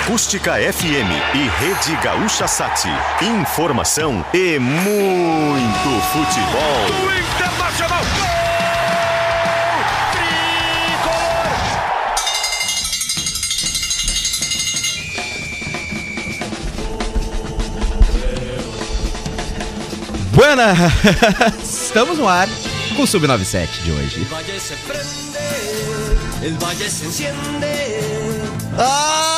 Acústica FM e Rede Gaúcha Sati. Informação e muito futebol. O Internacional. Buenas! Estamos no ar com o Sub-97 de hoje. Ai,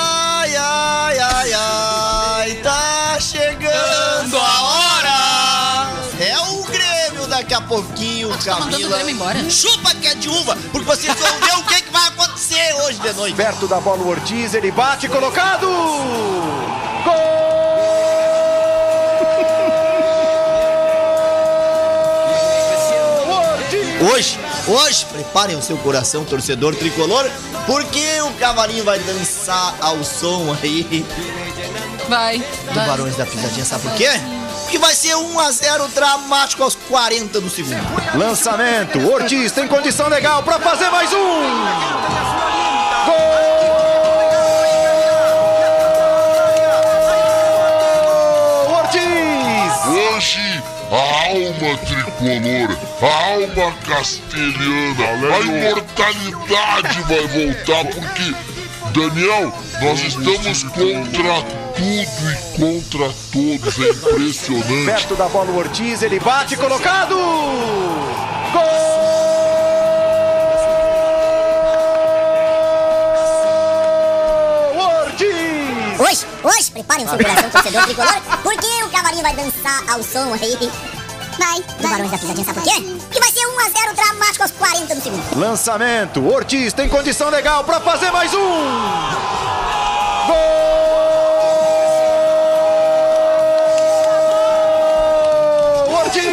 ai, ai, ai, tá chegando a hora! É o Grêmio daqui a pouquinho, tá mandando o Camila. Grêmio embora? Chupa que é de uva, porque vocês vão ver o que, que vai acontecer hoje de noite. Perto da bola o Ortiz, ele bate colocado. Hoje, hoje, preparem o seu coração, torcedor tricolor, porque o cavalinho vai dançar ao som aí Vai. do vai. Barões da Pisadinha, sabe por quê? Porque vai ser 1 a 0 dramático aos 40 do segundo. Lançamento, Ortiz tem condição legal pra fazer mais um. Gol! A alma tricolor, a alma castelhana, a imortalidade vai voltar, porque, Daniel, nós estamos contra tudo e contra todos, é impressionante. Perto da bola o Ortiz, ele bate colocado. Gol! Ortiz! Hoje, hoje, preparem o seu coração, torcedor tricolor, porque o cavalinho vai dançar ao som aí. Vai, do Barões da Pisadinha, sabe por quê? Porque vai ser 1x0 dramático aos 40 do segundo. Lançamento, Ortiz tem condição legal pra fazer mais um. Gol! Ortiz!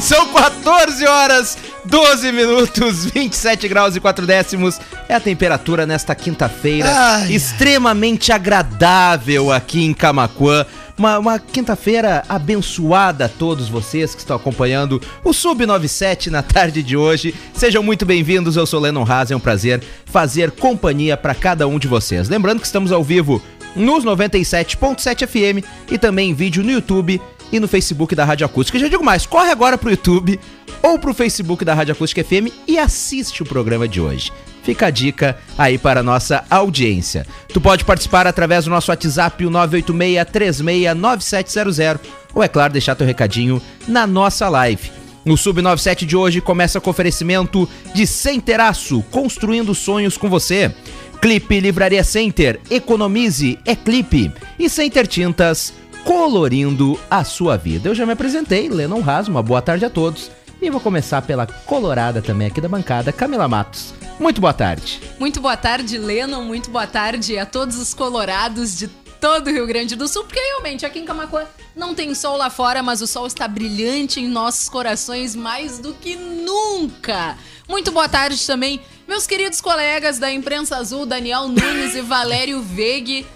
São 14 horas, 12 minutos, 27 graus e 4 décimos. É a temperatura nesta quinta-feira, extremamente agradável aqui em Camacuã. Uma, uma quinta-feira abençoada a todos vocês que estão acompanhando o Sub97 na tarde de hoje. Sejam muito bem-vindos, eu sou Lennon Haas, é um prazer fazer companhia para cada um de vocês. Lembrando que estamos ao vivo nos 97.7 FM e também em vídeo no YouTube e no Facebook da Rádio Acústica. E já digo mais, corre agora pro YouTube ou pro Facebook da Rádio Acústica FM e assiste o programa de hoje. Fica a dica aí para a nossa audiência. Tu pode participar através do nosso WhatsApp, o 986-369700, ou é claro, deixar teu recadinho na nossa live. No Sub97 de hoje começa com oferecimento de Centeraço, construindo sonhos com você. Clipe Livraria Center, economize, é clipe. E Center Tintas, colorindo a sua vida. Eu já me apresentei, Lennon Haas, uma boa tarde a todos. E vou começar pela colorada também aqui da bancada, Camila Matos. Muito boa tarde. Muito boa tarde, Lennon. Muito boa tarde a todos os colorados de todo o Rio Grande do Sul, porque realmente aqui em Camacuã não tem sol lá fora, mas o sol está brilhante em nossos corações mais do que nunca. Muito boa tarde também, meus queridos colegas da imprensa azul, Daniel Nunes e Valério Vegue.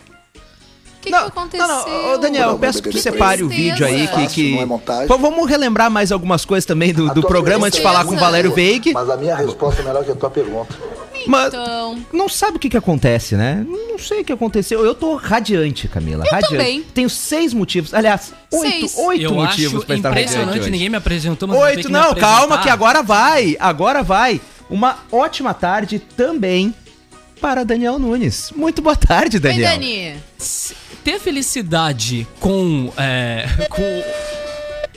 O que, que aconteceu? Não, não, ô, Daniel, eu peço que tu separe o vídeo aí, que... Fácil, que... não é montagem. Pô, vamos relembrar mais algumas coisas também do, do programa antes de falar com o Valério Veig. Mas a minha resposta é melhor que a tua pergunta. Mas Então, não sabe o que que acontece, né? Não sei o que aconteceu. Eu tô radiante, Camila. Eu radiante. também. Tenho seis motivos. Aliás, oito, Seis. oito Eu motivos pra estar radiante impressionante, ninguém me apresentou, mas Oito, não, calma que agora vai. Agora vai. Uma ótima tarde também para Daniel Nunes. Muito boa tarde, Oi, Daniel. Dani. Ter felicidade com... É, com...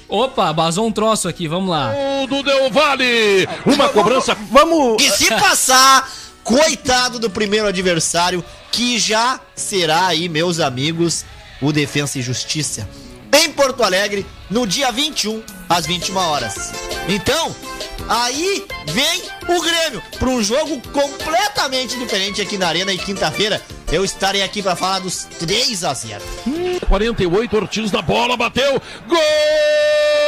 Opa, vazou um troço aqui, vamos lá. do Del Vale, uma cobrança Vamos. E se passar, coitado do primeiro adversário, que já será aí, meus amigos, o Defensa e Justiça. Em Porto Alegre, no dia 21, às 21 horas. Então, aí vem o Grêmio para um jogo completamente diferente aqui na Arena e quinta-feira eu estarei aqui para falar dos 3 a 0. 48, Ortiz na bola, bateu, gol!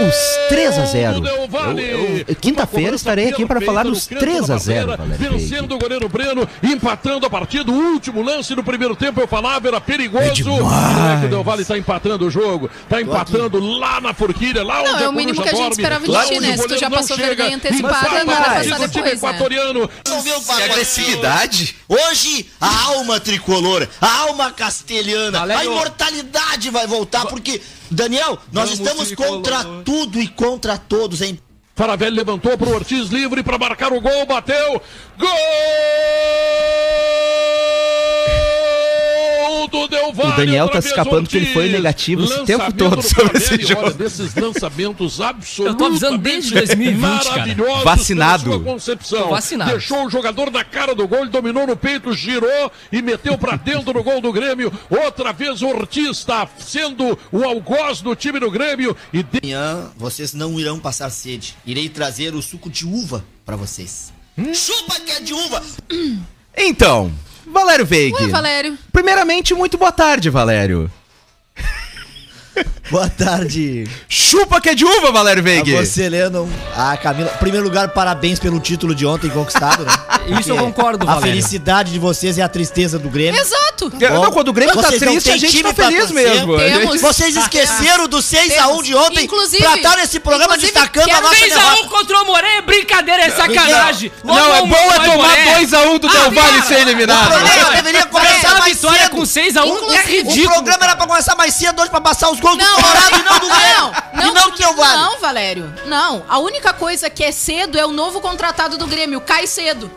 Os 3 a 0 Del Valle. Eu- eu- Quinta-feira estarei aqui para falar dos 3 a 0 Valério Veig. Vencendo o goleiro Breno, empatando a partida. O último lance do primeiro tempo, eu falava, era perigoso. É demais. É o Del Valle tá empatando o jogo. Tá empatando lá na forquilha, lá onde Não, é o mínimo que a gente esperava de ti, né? Se tu já passou vergonha antecipada, agora vai o passar time depois, né? equatoriano. Não viu o Que agressividade. Hoje, a alma tricolor, a alma castelhana, a imortalidade vai voltar, porque, Daniel, nós Vamos, estamos contra tudo e contra todos, hein? Faravelli levantou pro Ortiz livre para marcar o gol, bateu. Gol. O Daniel tá escapando que ele foi negativo esse tempo todo do sobre esse jogo. Olha, desses lançamentos absolutamente Eu tô avisando desde 2020, cara. Vacinado. concepção. Vacinado. Deixou o jogador na cara do gol, ele dominou no peito, girou e meteu pra dentro do gol do Grêmio. Outra vez o Ortiz está sendo o algoz do time do Grêmio e de- Amanhã vocês não irão passar sede. Irei trazer o suco de uva pra vocês. Chupa que é de uva! Então, Valério Veig. Ué, Valério. Primeiramente, muito boa tarde, Valério. Boa tarde Chupa que é de uva, Valério a Veig. você, Lennon. A Camila. Em primeiro lugar, parabéns pelo título de ontem conquistado, né? Isso eu Porque concordo, A Valério. felicidade de vocês e a tristeza do Grêmio. Exato. Não, quando o Grêmio tá Vocês não triste, a gente tá feliz mesmo. Temos. Vocês esqueceram do 6x1 de ontem Inclusive- pra estar nesse programa destacando a nossa 3x1 derrota. contra o Moré é brincadeira, é sacanagem. Não, Logo é bom é tomar Moré. 2x1 do Del Ah, Valle cara, ser eliminado. O programa deveria começar mais vitória cedo. com 6x1 é ridículo. O programa era pra começar mais cedo hoje pra passar os gols do Não, Colorado e não do Grêmio. não, e não do Del Valle. Não, Valério. Não. A única coisa que é cedo é o novo contratado do Grêmio, cai cedo.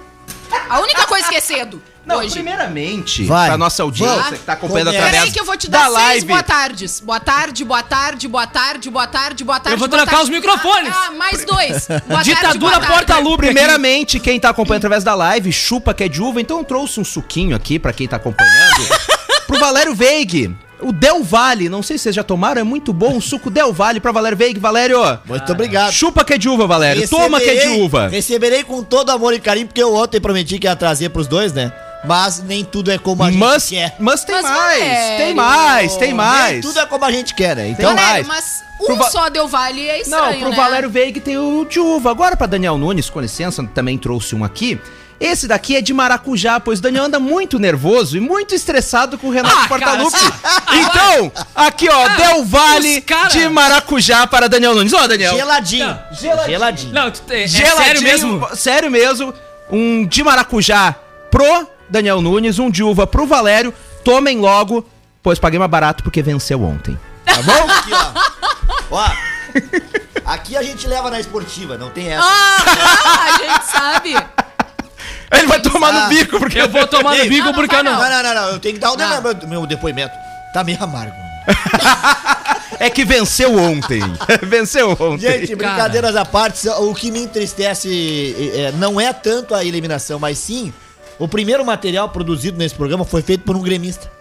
A única coisa que é cedo. Não, hoje. primeiramente, Vai. pra nossa audiência Vamos. que tá acompanhando Começa. através Peraí que eu vou te da dar seis live. boa tardes. Boa tarde, boa tarde, boa tarde, boa tarde, boa tarde. Eu vou trocar os microfones. Ah, ah, mais dois. Boa tarde, Ditadura boa tarde. porta-lubre. Primeiramente, quem tá acompanhando através da live, chupa que é de uva, então eu trouxe um suquinho aqui pra quem tá acompanhando. pro Valério Veig. O Del Valle, não sei se vocês já tomaram, é muito bom o suco Del Valle pra Valério Veig. Valério, Muito obrigado. chupa que é de uva, Valério. Toma que é de Receberei- uva. Receberei com todo amor e carinho, porque eu ontem prometi que ia trazer pros dois, né? Mas nem tudo é como a gente Mas, quer. mas tem Mas, mais, Valério, tem mais, tem Nem mais. tudo é como a gente quer, né? Então- Valério, mas Pro um Va- só deu vale é estranho, Não, pro né? Valério Veig tem o de uva. Agora pra Daniel Nunes, com licença, também trouxe um aqui. Esse daqui é de maracujá, pois o Daniel anda muito nervoso e muito estressado com o Renato Ah, Portaluppi. cara, Então, aqui ó, Del Valle os cara- de maracujá para Daniel Nunes. Ó, Daniel. geladinho. Não, Geladinho. Não, tu, é, é Geladinho, sério mesmo? Sério mesmo. Um de maracujá pro Daniel Nunes, um de uva pro Valério. Tomem logo, pois paguei mais barato porque venceu ontem. Tá bom? Aqui, ó. Ó. Aqui a gente leva na esportiva, não tem essa. Ah, a gente sabe. Ele vai tomar Ah. no bico porque Eu vou tomar no bico porque eu não. Não, não, não, não. Eu tenho que dar o Não. meu, depoimento. Tá meio amargo. É que venceu ontem. venceu ontem. Gente, brincadeiras à parte, o que me entristece é, não é tanto a eliminação, mas sim o primeiro material produzido nesse programa foi feito por um gremista.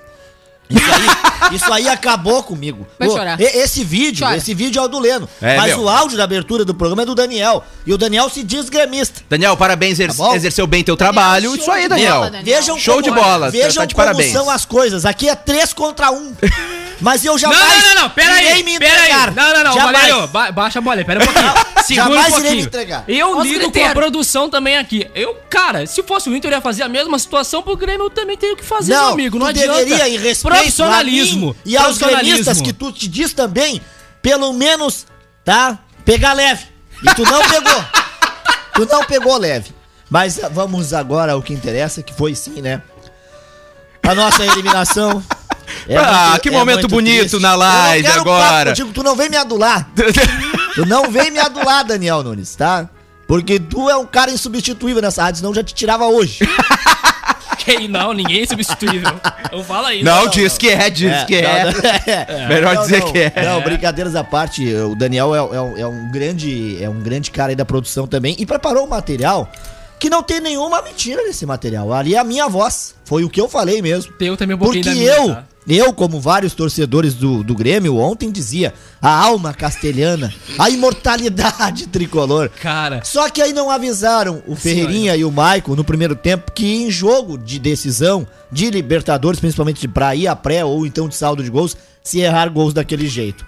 Isso aí, isso aí acabou comigo. Vai chorar. Esse vídeo, Chora. esse vídeo é o do Leno. É, mas meu. o áudio da abertura do programa é do Daniel. E o Daniel se diz gremista. Daniel, parabéns, exer Tá bom? exerceu bem teu trabalho. show Isso aí, Daniel. bola, Daniel. Vejam Show de bola, Vejam tá de como parabéns. são as coisas. Aqui é três contra um. Mas eu Não, jamais não, não, não, pera irei aí, me pera aí. entregar. Não, não, não, Jamais. Valério, ba baixa a bola aí, pera um pouquinho. Segura jamais um irei me pouquinho. entregar. Eu Os lido com a produção também aqui. Eu, cara, se fosse o Inter, eu ia fazer a mesma situação pro Grêmio, eu também tenho que fazer, meu amigo. Não tu adianta. deveria, em respeito Profissionalismo. a mim e aos gremistas que tu te diz também, pelo menos, tá? Pegar leve. E tu não pegou. tu não pegou leve. Mas vamos agora ao que interessa, que foi sim, né? A nossa eliminação. É Ah, muito- que é momento bonito triste. na Eu não live agora. contigo, tu não vem me adular. Tu não vem me adular, Daniel Nunes, tá? Porque tu é um cara insubstituível nessa rádio, senão eu já te tirava hoje. Que não, ninguém é substituível. Eu falo aí. Não, diz que é, diz que é. é. Melhor Não, dizer não, que é. Não, brincadeiras à parte, o Daniel é, é um- é um grande é um grande cara aí da produção também e preparou um material que não tem nenhuma mentira nesse material. Ali é a minha voz. Foi o que eu falei mesmo. Tem também um Porque minha, eu, tá? Eu, como vários torcedores do, do Grêmio, ontem dizia a alma castelhana, a imortalidade tricolor. Cara, Só que aí não avisaram o Ferreirinha e o Maicon no primeiro tempo que em jogo de decisão de Libertadores, principalmente de pra ir a pré ou então de saldo de gols, se errar gols daquele jeito.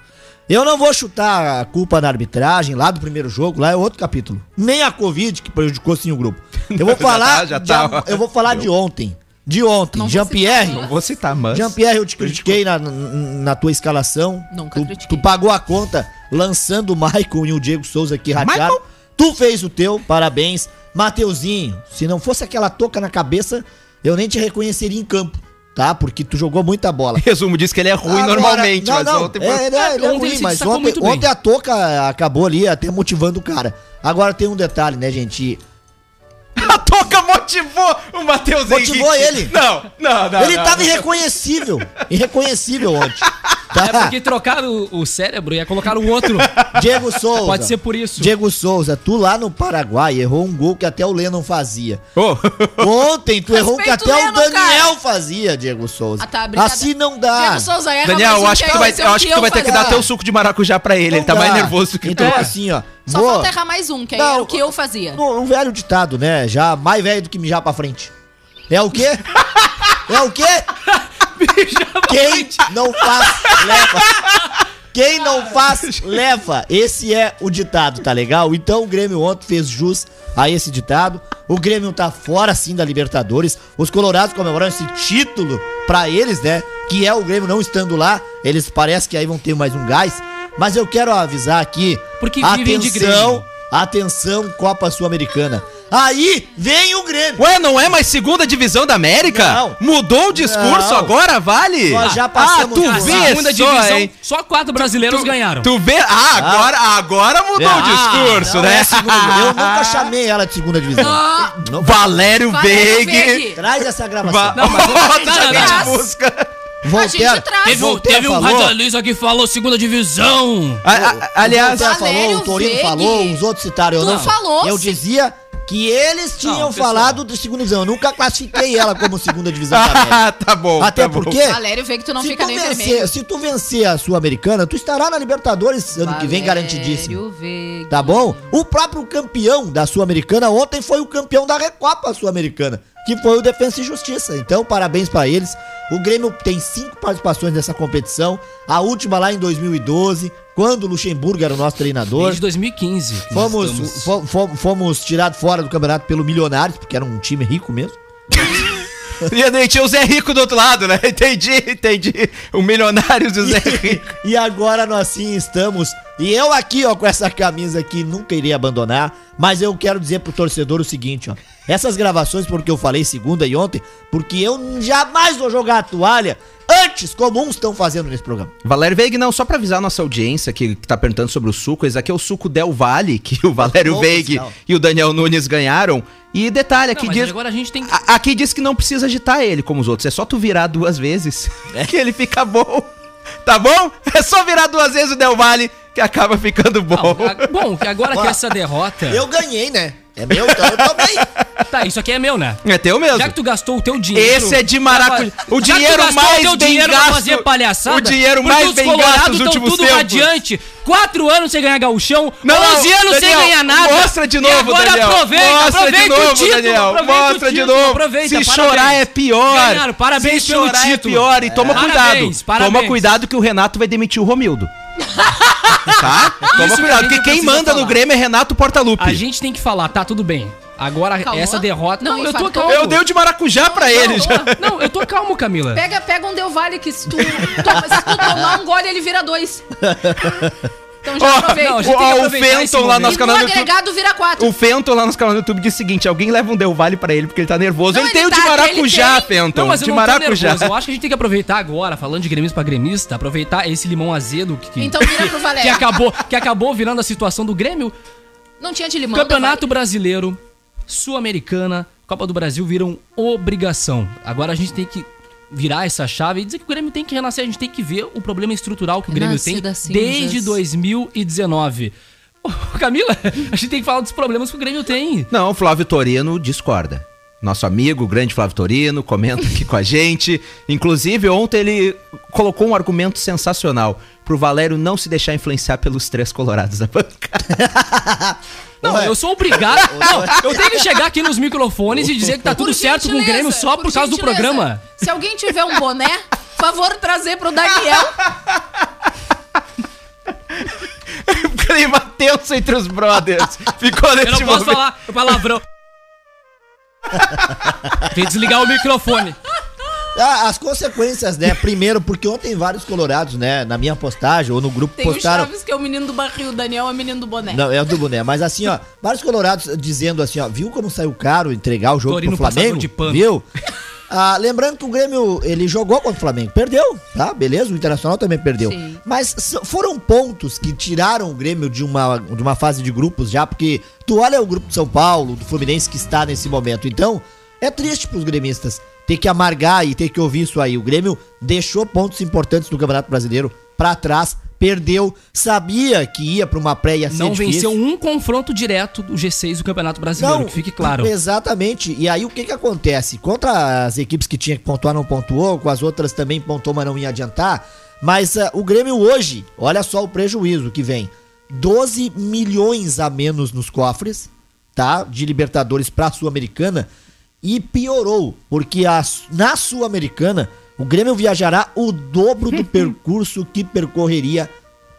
Eu não vou chutar a culpa na arbitragem lá do primeiro jogo, lá é outro capítulo. Nem a Covid que prejudicou sim o grupo. Eu vou Já falar, tá, já de tá. a- eu vou falar de ontem. De ontem, Não vou Jean-Pierre. citar, Vou citar, mas. Jean-Pierre, eu te critiquei na, na, tua escalação. Nunca tu, critiquei. tu pagou a conta lançando o Maicon e o Diego Souza aqui. Michael? Tu fez o teu, parabéns. Mateuzinho, se não fosse aquela touca na cabeça, eu nem te reconheceria em campo, tá? Porque tu jogou muita bola. Resumo diz que ele é ruim Agora- normalmente, não, mas não, ontem é, foi- ele é, ele é Ontem ruim, se mas ontem, ontem a touca acabou ali até motivando o cara. Agora tem um detalhe, né, gente? Motivou o Matheus Motivou Henrique. ele. Não, não, não. ele não, tava não. irreconhecível. Irreconhecível ontem. Tá? É porque trocaram o cérebro e colocaram o outro. Diego Souza. Pode ser por isso. Diego Souza, tu lá no Paraguai errou um gol que até o Lennon fazia. Ô, Ontem tu errou que até o o Lennon, Daniel cara. fazia, Diego Souza. Ah, tá, assim não dá. Diego Souza erra Daniel, mais eu acho que tu vai, eu acho que tu vai ter que dar teu suco de maracujá pra ele. Não ele tá dá. mais nervoso do que tu. Então assim, ó. Só vou- falta errar mais um, que aí era o que eu fazia. Um, um velho ditado, né? Já mais velho do que mijar pra frente. É o quê? é o quê? Quem não faz, leva. Quem não faz, leva. Esse é o ditado, tá legal? Então o Grêmio ontem fez jus a esse ditado. O Grêmio tá fora, sim, da Libertadores. Os Colorados comemoram esse título pra eles, né? Que é o Grêmio não estando lá. Eles parece que aí vão ter mais um gás. Mas eu quero avisar aqui. Porque vivem de Grêmio. Atenção, Copa Sul-Americana. Aí vem o Grêmio. Ué, não é mais segunda divisão da América? Não. Mudou o discurso Não. agora, vale? Nós já passamos ah, tu vê. Segunda só, divisão, hein? só quatro brasileiros ganharam. Tu vê? Ah, agora, agora mudou o Ah, discurso, não né? é segunda divisão. Eu nunca chamei ela de segunda divisão. Ah, Valério Valério Veig. Traz essa gravação. Va Não, mas- Oh, tu Não, não, não. traz. Teve, um- Voltaire teve um radialista que falou segunda divisão. A- a- aliás, Voltaire falou, Valério o Torino falou, os outros citaram. Eu Tu não falou, Eu dizia que eles tinham Não, falado de segunda divisão. Eu nunca classifiquei ela como segunda divisão ah, tá bom. Até tá bom. porque, Valério vê que tu não se fica tu, nem vencer, vermelho. se tu vencer a Sul-Americana, tu estará na Libertadores ano que vem garantidíssimo. Valério Veig. Tá bom? O próprio campeão da Sul-Americana ontem foi o campeão da Recopa Sul-Americana, que foi o Defensa e Justiça. Então, parabéns pra eles. O Grêmio tem cinco participações nessa competição. A última lá em 2012, quando o Luxemburgo era o nosso treinador. Desde 2015. que nós Fomos, estamos- fo- fo- fomos tirados fora do campeonato pelo Milionários, porque era um time rico mesmo. E aí tinha o Zé Rico do outro lado, né? Entendi, entendi. O milionário do Zé Rico. E agora nós sim estamos. E eu aqui, ó, com essa camisa aqui, nunca irei abandonar. Mas eu quero dizer pro torcedor o seguinte, ó. Essas gravações, porque eu falei segunda e ontem, porque eu jamais vou jogar a toalha antes, como uns estão fazendo nesse programa. Valério Veig, não, só pra avisar a nossa audiência que, que tá perguntando sobre o suco, esse aqui é o suco Del Valle, que o Valério Veig e o Daniel Nunes ganharam. E detalhe, Não, aqui mas diz. agora a gente tem que... a- Aqui diz que não precisa agitar ele como os outros, é só tu virar duas vezes que ele fica bom. Tá bom? É só virar duas vezes o Del Valle que acaba ficando bom. Não, a- bom, que agora que essa derrota... Eu ganhei, né? É meu, então eu também. Tá, isso aqui é meu, né? É teu mesmo. Já que tu gastou o teu dinheiro... Esse é de maracujá. O que dinheiro mais o bem dinheiro gasto- fazer palhaçada... o dinheiro mais bem gasto tão últimos tudo tempos. radiante. Quatro anos sem ganhar gauchão, Não, 11 anos sem Daniel, ganhar nada. Mostra de novo, agora Daniel. aproveita, mostra aproveita de novo, o título, Daniel. Mostra de novo. aproveita, Se parabéns. chorar é pior. Ganharam, parabéns Se chorar é título. pior. E toma É. cuidado. Parabéns, parabéns. Toma cuidado que o Renato vai demitir o Romildo. tá? Toma Isso que cuidado, gente porque quem manda no falar. Grêmio é Renato Portaluppi. A gente tem que falar, tá, tudo bem. Agora, Calma. essa derrota... Não, Não, eu tô calmo. Eu dei o de maracujá pra ele não, já. Não, eu tô calmo, Camila. Pega, pega um Del Valle que se tu, toma, se tu tomar um gole, ele vira dois. Então já aproveita. não, a gente o, que Fenton lá no momento. nosso e no canal do YouTube. agregado vira quatro. O Fenton lá no canal do YouTube diz o seguinte: alguém leva um Del Valle pra ele porque ele tá nervoso. Não, ele, ele tem o de tá, maracujá, ele tem. Fenton. Não, mas eu de não maracujá. Eu acho que a gente tem que aproveitar agora, falando de gremista pra gremista, aproveitar esse limão azedo que, que, Então vira pro que Valério. acabou, que acabou virando a situação do Grêmio. Não tinha de limão. Campeonato Brasileiro, Sul-Americana, Copa do Brasil viram obrigação. Agora a gente tem que virar essa chave e dizer que o Grêmio tem que renascer. A gente tem que ver o problema estrutural que o Grêmio tem desde 2019. Ô, Camila, a gente tem que falar dos problemas que o Grêmio tem. Não, o Flávio Torino discorda. Nosso amigo, o grande Flávio Torino, comenta aqui com a gente. Inclusive, ontem ele colocou um argumento sensacional pro Valério não se deixar influenciar pelos três colorados da bancada. Não, Ué. eu sou obrigado. Não, eu tenho que chegar aqui nos microfones e dizer que tá tudo Por certo com o Grêmio só por, causa do programa. Se alguém tiver um boné, favor trazer pro Daniel. clima tenso entre os brothers. Ficou Eu nesse não posso momento. falar o palavrão. Tem que desligar o microfone. Ah, as consequências, né? Primeiro, porque ontem vários colorados, né? Na minha postagem ou no grupo Tem o postaram. Chaves, que é o menino do barril, o Daniel é o menino do boné. Não, é o do boné. Mas assim, ó, vários colorados dizendo assim, ó, viu como saiu caro entregar o jogo Torino pro Flamengo? de pano. Viu? Ah, lembrando que o Grêmio, ele jogou contra o Flamengo. Perdeu, tá? Beleza, o Internacional também perdeu. Sim. Mas foram pontos que tiraram o Grêmio de uma, de uma fase de grupos já, porque tu olha o grupo de São Paulo, do Fluminense que está nesse momento. Então, é triste pros gremistas ter que amargar e ter que ouvir isso aí. O Grêmio deixou pontos importantes no Campeonato Brasileiro pra trás, perdeu, sabia que ia pra uma pré ia ser Não difícil. venceu um confronto direto do G6 do Campeonato Brasileiro, que fique claro. Exatamente. E aí o que que acontece? Contra as equipes que tinha que pontuar não pontuou, com as outras também pontuou, mas não ia adiantar. Mas ah, o Grêmio hoje, olha só o prejuízo que vem. 12 milhões a menos nos cofres, tá? De Libertadores pra Sul-Americana. E piorou, porque a- na Sul-Americana o Grêmio viajará o dobro do percurso que percorreria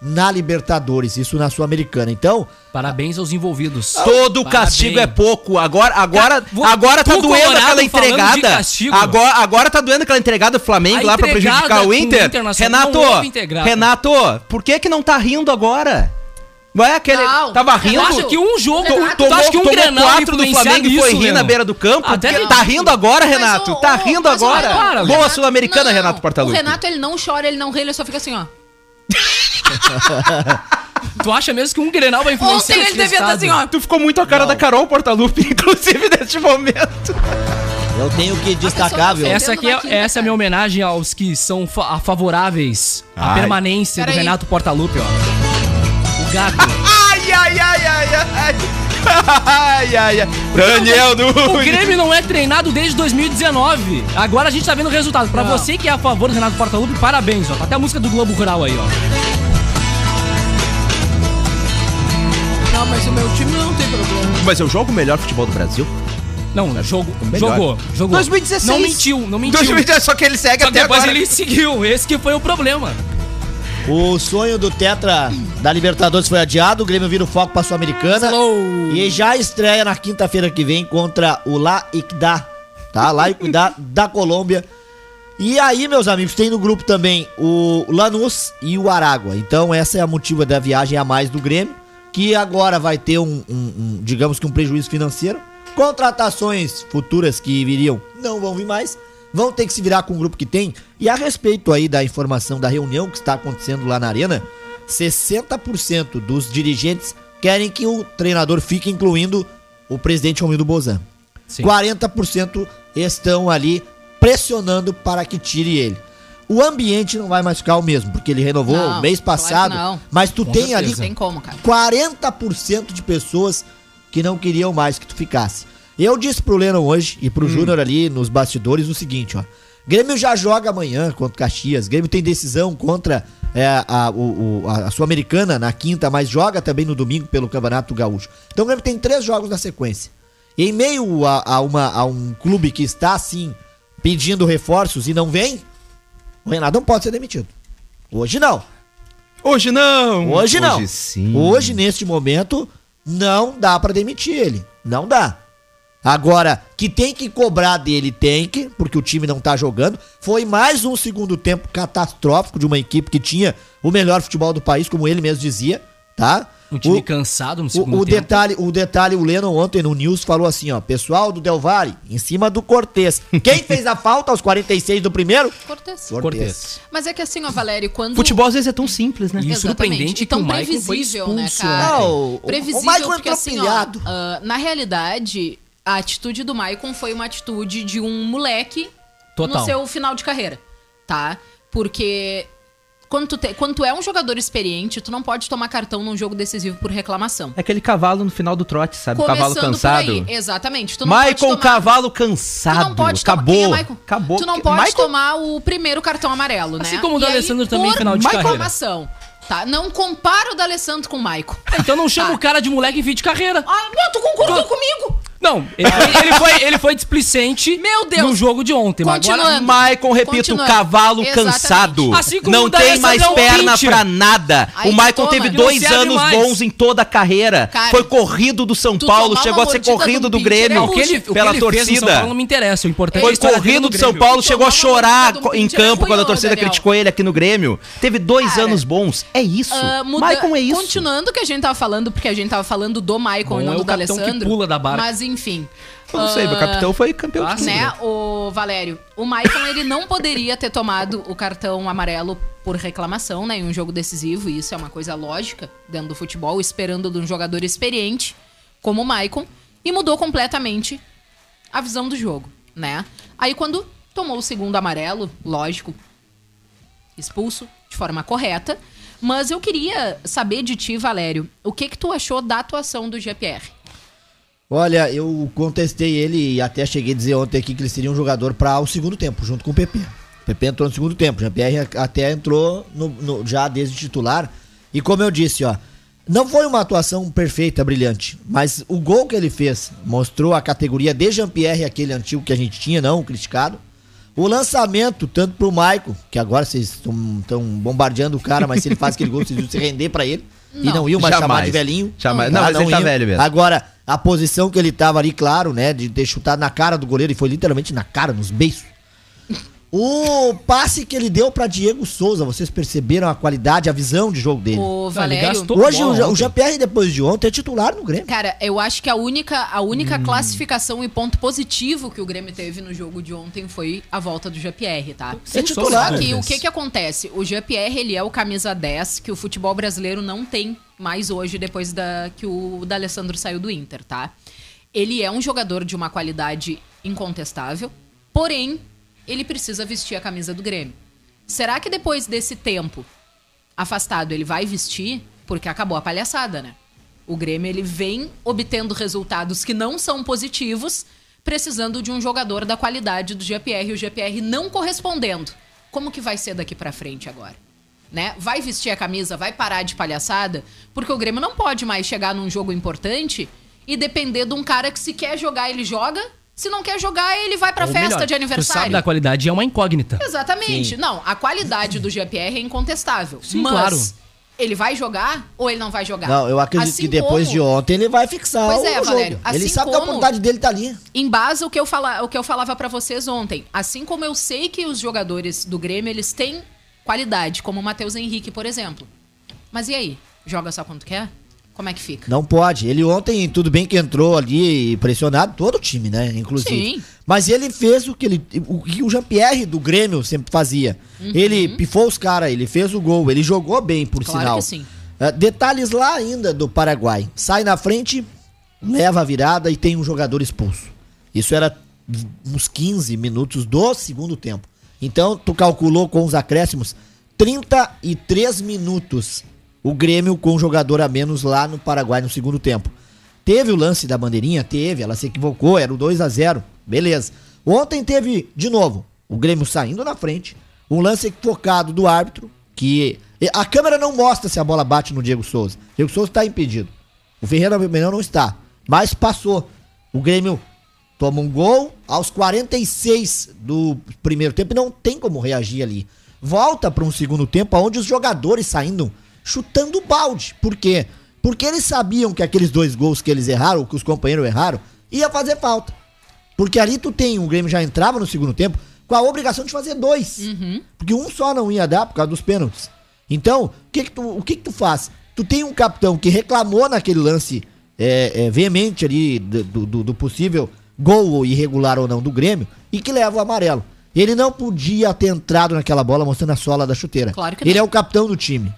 na Libertadores, isso na Sul-Americana. Então, Parabéns aos envolvidos. Todo castigo é Parabéns. pouco. Agora, agora, Cara, vou- agora tá doendo aquela entregada. Agora, agora tá doendo aquela entregada do Flamengo A lá pra entregada prejudicar o Inter. Renato. Renato, por que que não tá rindo agora? Vai aquele. Não, tava Renato, rindo? Tu acha que um jogo, Renato, tu acha que um tomou Grenal quatro do Flamengo e foi rir na beira do campo? Até não. tá rindo agora, Renato. o- tá o- rindo mas o agora. Renato- Boa Sul-Americana, não, Renato Portaluppi. O Renato, ele não chora, ele não ri, ele só fica assim, ó. Tu acha mesmo que um Grenal vai influenciar Ontem ele devia estar assim, ó. Tu ficou muito a cara da Carol Portaluppi, inclusive, neste momento. eu tenho que destacar, viu? pessoa- Essa aqui é, quinta, essa é a minha homenagem aos que são fa- a favoráveis à permanência do. Renato Portaluppi, ó. Gato. Ai, ai, ai, ai, ai. Ai, ai, ai. Daniel do. O Grêmio não é treinado desde 2019. Agora a gente tá vendo o resultado. Pra você que é a favor do Renato Portaluppi, parabéns, ó. Tá até a música do Globo Rural aí, ó. Não, mas o meu time não tem problema. Mas eu jogo o melhor futebol do Brasil. Não, jogo, melhor. jogou, jogou. 2016. Não mentiu, não mentiu. 2016, só que ele segue Só que até depois agora. ele seguiu. Esse que foi o problema. O sonho do Tetra da Libertadores foi adiado, o Grêmio vira o foco pra Sul-Americana. Hello. E já estreia na quinta-feira que vem contra o La Equidad, tá? La Equidad da Colômbia. E aí, meus amigos, tem no grupo também o Lanús e o Aragua. Então, essa é a motiva da viagem a mais do Grêmio, que agora vai ter um, um- um, digamos que um prejuízo financeiro. Contratações futuras que viriam não vão vir mais. Vão ter que se virar com o grupo que tem. E a respeito aí da informação da reunião que está acontecendo lá na Arena, 60% dos dirigentes querem que o treinador fique, incluindo o presidente Romildo Bozan. Sim. 40% estão ali pressionando para que tire ele. O ambiente não vai mais ficar o mesmo, porque ele renovou Não, mês claro passado, não. mas tu Com tem certeza. ali tem como, cara. 40% de pessoas que não queriam mais que tu ficasse. Eu disse pro Lennon hoje e pro Júnior ali nos bastidores o seguinte, ó. Grêmio já joga amanhã contra o Caxias. Grêmio tem decisão contra é, a, o- a- a Sul-Americana na quinta, mas joga também no domingo pelo Campeonato Gaúcho. Então o Grêmio tem três jogos na sequência. E em meio a, a uma, a um clube que está assim pedindo reforços e não vem, o Renato não pode ser demitido. Hoje não. Hoje não. Hoje não. Hoje sim. Hoje, neste momento, não dá pra demitir ele. Não dá. Agora, que tem que cobrar dele, tem que, porque o time não tá jogando. Foi mais um segundo tempo catastrófico de uma equipe que tinha o melhor futebol do país, como ele mesmo dizia, tá? Um time O- cansado no o, segundo o tempo. detalhe, o detalhe, o Lennon ontem no News falou assim, ó, pessoal do Del Valle, em cima do Cortez. Quem fez a falta aos 46 do primeiro? Cortez. Cortez. Mas é que assim, ó, Valério, quando... Futebol às vezes é tão simples, né? E surpreendente e que o tão Michael foi previsível, né, expulso, cara? né? Não, o- o previsível Michael porque entrou assim, ó, ah, na realidade, a atitude do Maicon foi uma atitude de um moleque Total. no seu final de carreira, tá? Porque quando tu, te- quando tu é um jogador experiente, tu não pode tomar cartão num jogo decisivo por reclamação. É aquele cavalo no final do trote, sabe? O cavalo Começando cansado. por aí, exatamente. Tu não Michael pode tomar- Cavalo Tu cansado. não pode tomar- Acabou. É? Acabou. Tu não pode Michael- tomar o primeiro cartão amarelo, né? Assim como o do E aí, Alessandro também, final de carreira. reclamação, Tá? Não compara o D'Alessandro com o Maicon. Então não chama Tá. o cara de moleque em fim de carreira. Ai, meu, tu concordou comigo? Não, ele foi, ele foi, ele foi displicente Meu Deus. no jogo de ontem. Mas agora, Continuando. Maicon, repito, Continuando. cavalo Exatamente. cansado. Assim como não o tem mais perna pincher. pra nada. Aí o Maicon toma. teve Que não dois anos mais. bons em toda a carreira. Cara, Foi corrido do São tu Paulo, tomar chegou a uma ser mordida corrido do do pincher é Grêmio o que ele, o que pela ele fez no São torcida. Paulo não me interessa. O importante é a Foi história dele corrido no do São Grêmio. Paulo, chegou a tomar uma chorar mordida do em pincher é campo quando a torcida Daniel. criticou ele aqui no Grêmio. Teve dois Cara, anos bons. É isso. Ah, muda- Maicon é isso. Continuando o que a gente tava falando, porque a gente tava falando do Maicon Bom e não é do o capitão que D'Alessandro. pula da barca. Mas enfim. Eu não sei, Ah, capitão foi campeão de ah, tudo. né, o Valério, o Maicon ele não poderia ter tomado o cartão amarelo por reclamação, né, em um jogo decisivo, e isso é uma coisa lógica dentro do futebol, esperando de um jogador experiente como o Maicon, e mudou completamente a visão do jogo, né? Aí quando tomou o segundo amarelo, lógico, expulso de forma correta, mas eu queria saber de ti, Valério, o que que tu achou da atuação do GPR? Olha, eu contestei ele e até cheguei a dizer ontem aqui que ele seria um jogador para o segundo tempo, junto com o PP. O PP entrou no segundo tempo, o Jean-Pierre até entrou no- no- já desde titular. E como eu disse, ó, não foi uma atuação perfeita, brilhante, mas o gol que ele fez mostrou a categoria de Jean-Pierre, aquele antigo que a gente tinha, não criticado. O lançamento, tanto pro Maico, que agora vocês estão bombardeando o cara, mas se ele faz aquele gol, vocês iam se render pra ele. E Não. não iam mais chamar Jamais. de velhinho. Jamais. Não, mas ele tá iam. velho mesmo. Agora, a posição que ele tava ali, claro, né, de ter chutado na cara do goleiro, e foi literalmente na cara, nos beiços. O passe que ele deu pra Diego Souza, vocês perceberam a qualidade, a visão de jogo dele. O Valério, Hoje bola o. Jean-Pierre, depois de ontem, é titular no Grêmio. Cara, eu acho que a única, a única Hum. classificação e ponto positivo que o Grêmio teve no jogo de ontem foi a volta do GPR, tá? É titular. Só que o que que acontece? O GPR, ele é o camisa 10 que o futebol brasileiro não tem mais hoje depois da que o D'Alessandro saiu do Inter, tá? Ele é um jogador de uma qualidade incontestável, porém, ele precisa vestir a camisa do Grêmio. Será que depois desse tempo afastado ele vai vestir? Porque acabou a palhaçada, né? O Grêmio ele vem obtendo resultados que não são positivos, precisando de um jogador da qualidade do GPR e o GPR não correspondendo. Como que vai ser daqui pra frente agora? Né? Vai vestir a camisa, vai parar de palhaçada, porque o Grêmio não pode mais chegar num jogo importante e depender de um cara que se quer jogar ele joga, se não quer jogar ele vai pra Ou festa melhor, de Tu aniversário. sabe da qualidade é uma incógnita. Exatamente. Não, a qualidade do GPR é incontestável. Sim, mas claro. ele vai jogar ou ele não vai jogar? Não, eu acredito Assim que depois como- de ontem ele vai fixar Pois o é, jogo. Valério, ele assim sabe que a como- oportunidade dele tá ali. Em base ao que eu fala, o que eu falava pra vocês ontem, assim como eu sei que os jogadores do Grêmio eles têm qualidade, como o Matheus Henrique, por exemplo. Mas e aí? Joga só quando quer? Como é que fica? Não pode. Ele ontem, tudo bem que entrou ali pressionado, todo o time, né? Inclusive. Sim. Mas ele fez o que ele. O que o Jean-Pierre do Grêmio sempre fazia. Ele pifou os caras, ele fez o gol, ele jogou bem, por Uhum. Claro sinal. que sim. É, detalhes lá ainda do Paraguai. Sai na frente, leva a virada e tem um jogador expulso. Isso era uns 15 minutos do segundo tempo. Então, tu calculou com os acréscimos 33 minutos o Grêmio com um jogador a menos lá no Paraguai no segundo tempo. Teve o lance da bandeirinha? Teve, ela se equivocou, era o 2 a 0 Beleza. Ontem teve, de novo, o Grêmio saindo na frente, um lance equivocado do árbitro, que a câmera não mostra se a bola bate no Diego Souza. Diego Souza está impedido. O Ferreira Vermelhão não está, mas passou. O Grêmio toma um gol aos 46 do primeiro tempo e não tem como reagir ali. Volta para um segundo tempo onde os jogadores saindo chutando balde. Por quê? Porque eles sabiam que aqueles dois gols que eles erraram, que os companheiros erraram, ia fazer falta. Porque ali tu tem, o Grêmio já entrava no segundo tempo com a obrigação de fazer dois. Porque um só não ia dar por causa dos pênaltis. Então, o que que tu, o que que tu faz? Tu tem um capitão que reclamou naquele lance é, é, veemente ali do, do- do possível gol ou irregular ou não do Grêmio e que leva o amarelo. Ele não podia ter entrado naquela bola mostrando a sola da chuteira. Claro que Ele não. é o capitão do time.